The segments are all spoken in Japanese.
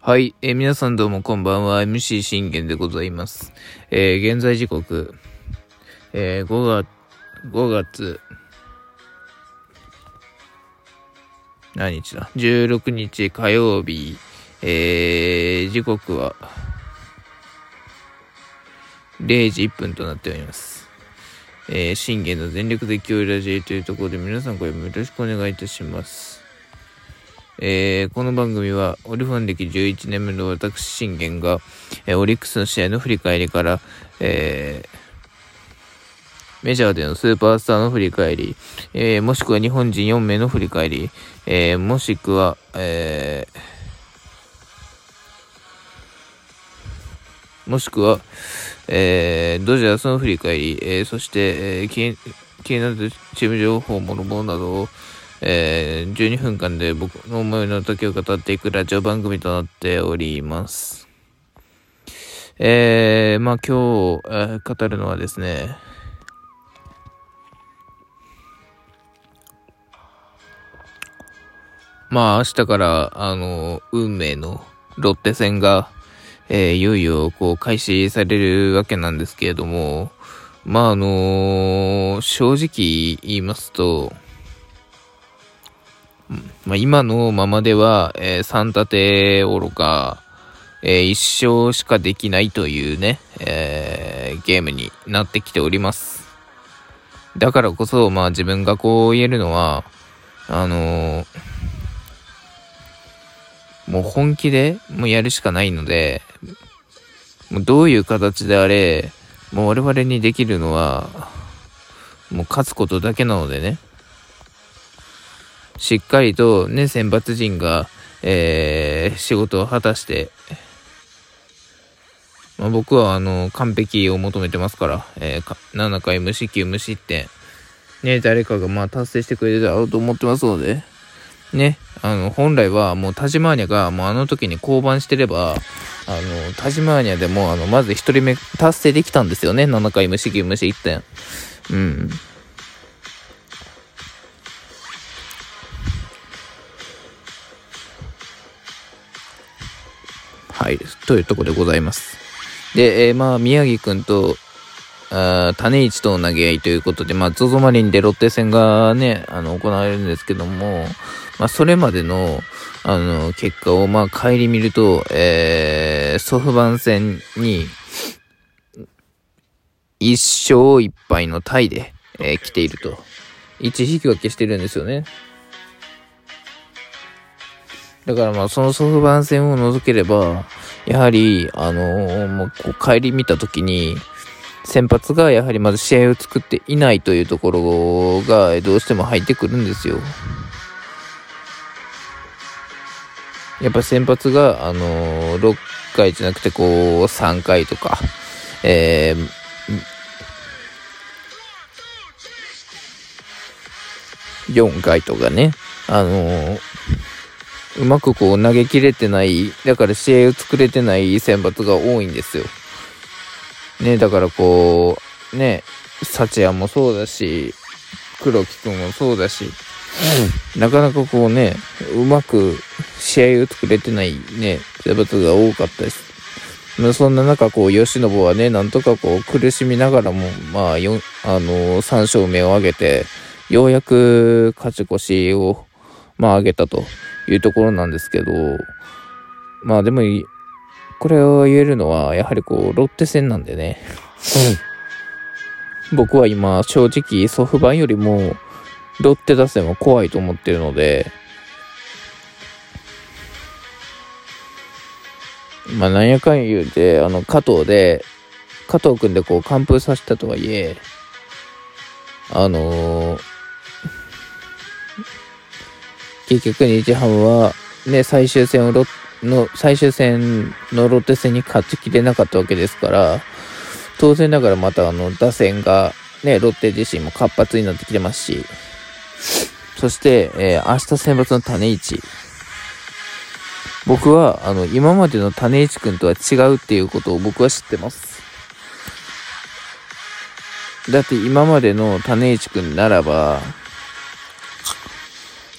はい、えー、皆さんどうもこんばんは、MC 信玄でございます。えー、現在時刻、えー、5月、5月、何日だ ?16 日火曜日、えー、時刻は、0時1分となっております。えー、信玄の全力で今日ラジエというところで皆さんこれもよろしくお願いいたします。えー、この番組は、オリファン歴11年目の私、信玄が、えー、オリックスの試合の振り返りから、えー、メジャーでのスーパースターの振り返り、えー、もしくは日本人4名の振り返り、えー、もしくは、えー、もしくは、えー、ドジャースの振り返り、えー、そして、えー、気気になるチーム情報、もろもろなどを、えー、12分間で僕の思いの時を語っていくラジオ番組となっております。えー、まあ今日、えー、語るのはですね、まあ明日から、あの、運命のロッテ戦が、えー、いよいよこう開始されるわけなんですけれども、まああのー、正直言いますと、まあ、今のままでは、えー、3立て愚か、えー、1勝しかできないというね、えー、ゲームになってきております。だからこそ、まあ自分がこう言えるのは、あのー、もう本気でもうやるしかないので、もうどういう形であれ、もう我々にできるのは、もう勝つことだけなのでね。しっかりとね、選抜陣が、えー、仕事を果たして、まあ、僕はあの、完璧を求めてますから、えー、7回無失球無失点、ね、誰かがまあ達成してくれるだろうと思ってますので、ね、あの、本来はもうタジマーニャがもうあの時に降板してれば、あの、タジマーニャでもあの、まず1人目達成できたんですよね、7回無失球無失点。うん。というとこでございます。で、えー、まあ、宮城くんと、あ種市との投げ合いということで、まあ、ゾゾマリンでロッテ戦がね、あの、行われるんですけども、まあ、それまでの、あの、結果を、まあ、帰り見ると、えー、ソフバン戦に、1勝1敗のタイで、えー、来ていると。1引き分けしてるんですよね。だからまあそのソフバン戦を除ければ、やはり、あのー、もうこう帰り見たときに、先発がやはりまず試合を作っていないというところがどうしても入ってくるんですよ。やっぱ先発が、あのー、6回じゃなくてこう3回とか、えー、4回とかね、あのーうまくこう投げ切れてない、だから試合を作れてない選抜が多いんですよ。ね、だからこう、ね、幸也もそうだし、黒木くんもそうだし、なかなかこうね、うまく試合を作れてないね、選抜が多かったです。まそんな中、こう、吉信はね、なんとかこう、苦しみながらも、まあ、よあのー、3勝目を挙げて、ようやく勝ち越しを、まあ、挙げたと。いうところなんですけど、まあでも、これを言えるのは、やはりこう、ロッテ戦なんでね。僕は今、正直、ソフバンよりも、ロッテ打線は怖いと思ってるので、まあ、なんやかん言うて、あの、加藤で、加藤くんでこう、完封させたとはいえ、あのー、結局日ハムは、ね、最終戦をロの、最終戦のロッテ戦に勝ちきれなかったわけですから、当然ながらまたあの、打線が、ね、ロッテ自身も活発になってきてますし、そして、えー、明日選抜の種市。僕は、あの、今までの種市くんとは違うっていうことを僕は知ってます。だって今までの種市くんならば、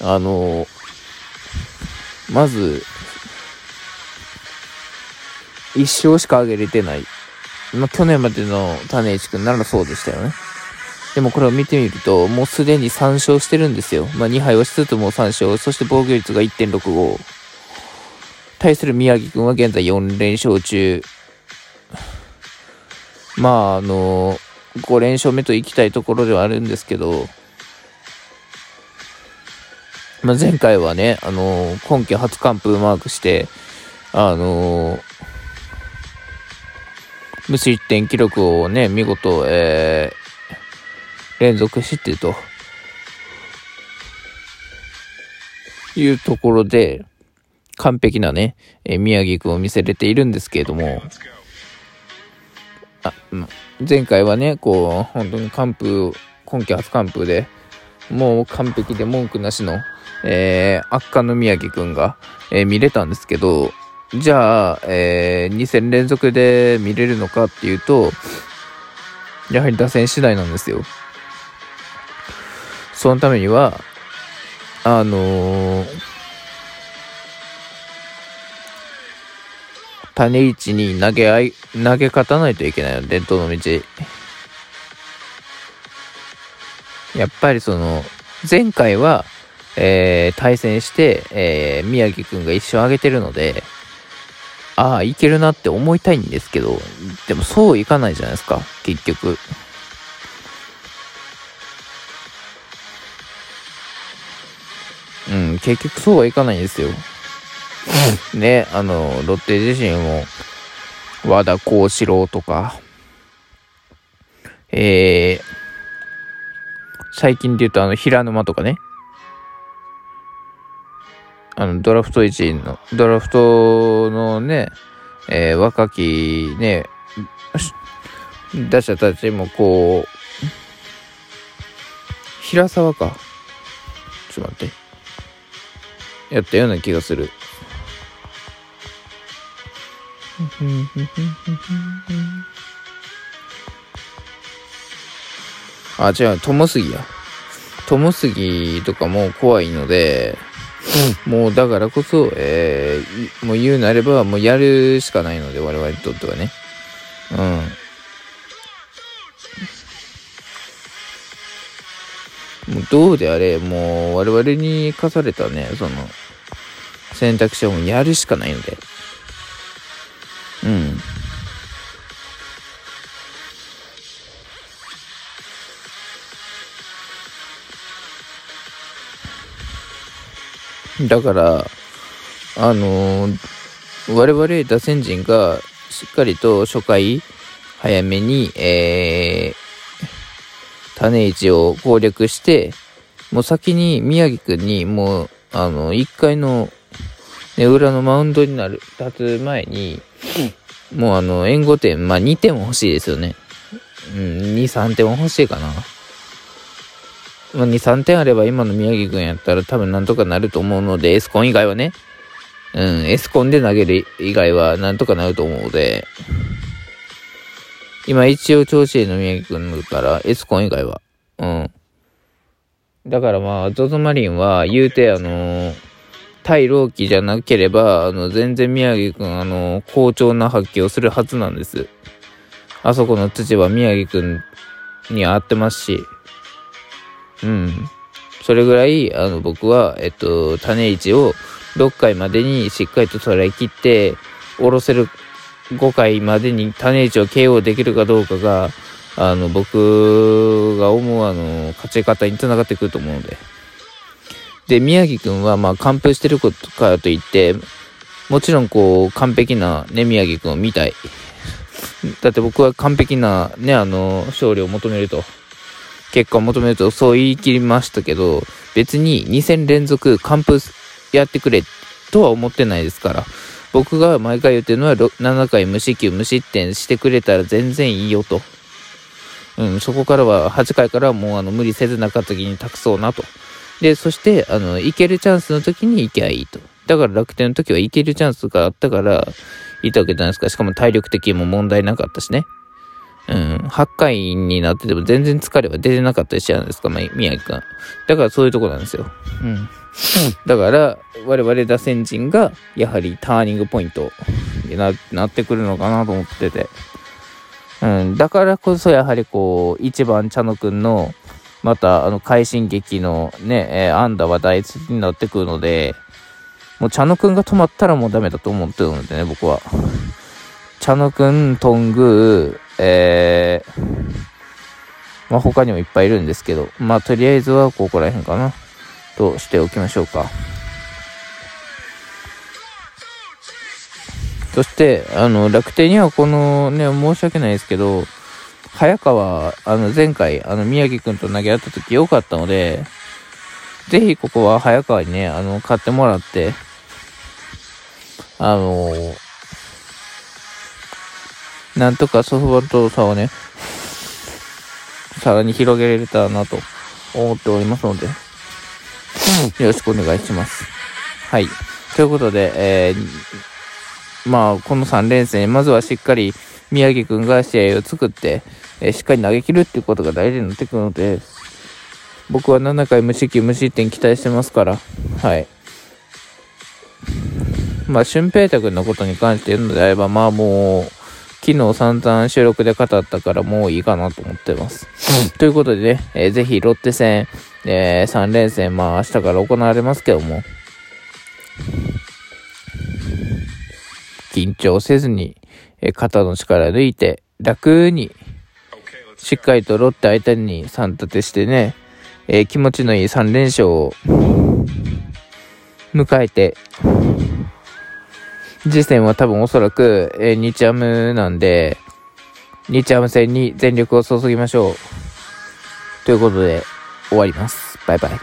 あの、まず、一勝しか上げれてない。まあ、去年までの種市くんならそうでしたよね。でもこれを見てみると、もうすでに3勝してるんですよ。まあ、2敗はしつつも3勝。そして防御率が1.65。対する宮城くんは現在4連勝中。まあ、あの5連勝目と行きたいところではあるんですけど、まあ、前回はね、あの今季初完封マークして、あの無失点記録をね、見事、えー、連続してと、いうところで、完璧なね、えー、宮城くんを見せれているんですけれども、あ、前回はね、こう、本当に完封、今季初完封で、もう完璧で文句なしの、えー、圧巻の宮城くんが、えー、見れたんですけど、じゃあ、えー、2戦連続で見れるのかっていうと、やはり打線次第なんですよ。そのためには、あのー、種市に投げ合い、投げ勝たないといけないの、伝統の道。やっぱりその、前回は、えー、対戦して、えー、宮城くんが一勝上げてるので、ああ、いけるなって思いたいんですけど、でもそういかないじゃないですか、結局。うん、結局そうはいかないんですよ。ね、あの、ロッテ自身も、和田幸四郎とか、えー、最近で言うとあの、平沼とかね、あの、ドラフト1位の、ドラフトのね、えー、若きね、打者たちもこう、平沢か。ちょっと待って。やったような気がする。あ、違う、ともすぎや。ともすぎとかも怖いので、もうだからこそ、えー、もう言うなれば、もうやるしかないので、我々にとってはね。うん。もうどうであれ、もう我々に課されたね、その、選択肢をやるしかないので。うん。だから、あのー、我々打線陣がしっかりと初回、早めに、えー、種市を攻略して、もう先に宮城くんに、もう、あの、1回の、ね、裏のマウンドになる、立つ前に、もうあの、援護点、まあ2点も欲しいですよね。うん、2、3点も欲しいかな。まあ、2、3点あれば今の宮城くんやったら多分なんとかなると思うので、エスコン以外はね、うん、エスコンで投げる以外はなんとかなると思うので、今一応調子いいの宮城くんから、エスコン以外は。うん。だからまあ、ゾゾマリンは言うてあのー、対ローキじゃなければ、あの、全然宮城くん、あのー、好調な発揮をするはずなんです。あそこの土は宮城くんに合ってますし、うん。それぐらい、あの、僕は、えっと、種市を6回までにしっかりと捉え切って、下ろせる5回までに種市を KO できるかどうかが、あの、僕が思う、あの、勝ち方につながってくると思うので。で、宮城くんは、まあ、完封してることからといって、もちろん、こう、完璧な、ね、宮城くんを見たい。だって僕は完璧な、ね、あの、勝利を求めると。結果を求めるとそう言い切りましたけど、別に2戦連続完封やってくれとは思ってないですから。僕が毎回言ってるのは7回無四球無失点してくれたら全然いいよと。うん、そこからは8回からはもうあの無理せず中継ぎに託そうなと。で、そして、あの、いけるチャンスの時に行けばいいと。だから楽天の時はいけるチャンスがあったから、いたわけじゃないですか。しかも体力的にも問題なかったしね。うん、8回になってても全然疲れは出てなかったりしちゃうんですか、宮城くん。だからそういうとこなんですよ。うん。だから、我々打線陣が、やはりターニングポイントにななってくるのかなと思ってて。うん、だからこそ、やはりこう、1番茶野くんの、また、あの、快進撃のね、えー、安打は大事になってくるので、もう茶野くんが止まったらもうダメだと思ってるのでね、僕は。茶野くん、トングえー、まあ他にもいっぱいいるんですけど、まあとりあえずはここら辺かな、としておきましょうか。そして、あの、楽天にはこのね、申し訳ないですけど、早川、あの、前回、あの、宮城くんと投げ合った時良かったので、ぜひここは早川にね、あの、買ってもらって、あのなんとかソフトバンク差をね、さらに広げられたらなと思っておりますので、よろしくお願いします。はい。ということで、えー、まあ、この3連戦、まずはしっかり宮城くんが試合を作って、えー、しっかり投げ切るっていうことが大事になってくるので、僕は7回無失球無失点期待してますから、はい。まあ、俊平太君のことに関して言うのであれば、まあもう、昨日散々収録で語ったからもういいかなと思ってます。ということでね、えー、ぜひロッテ戦、えー、3連戦、まあ明日から行われますけども、緊張せずに、えー、肩の力抜いて、楽に、しっかりとロッテ相手に3立てしてね、えー、気持ちのいい3連勝を迎えて、次戦は多分おそらく、えー、日ハムなんで、日ハム戦に全力を注ぎましょう。ということで、終わります。バイバイ。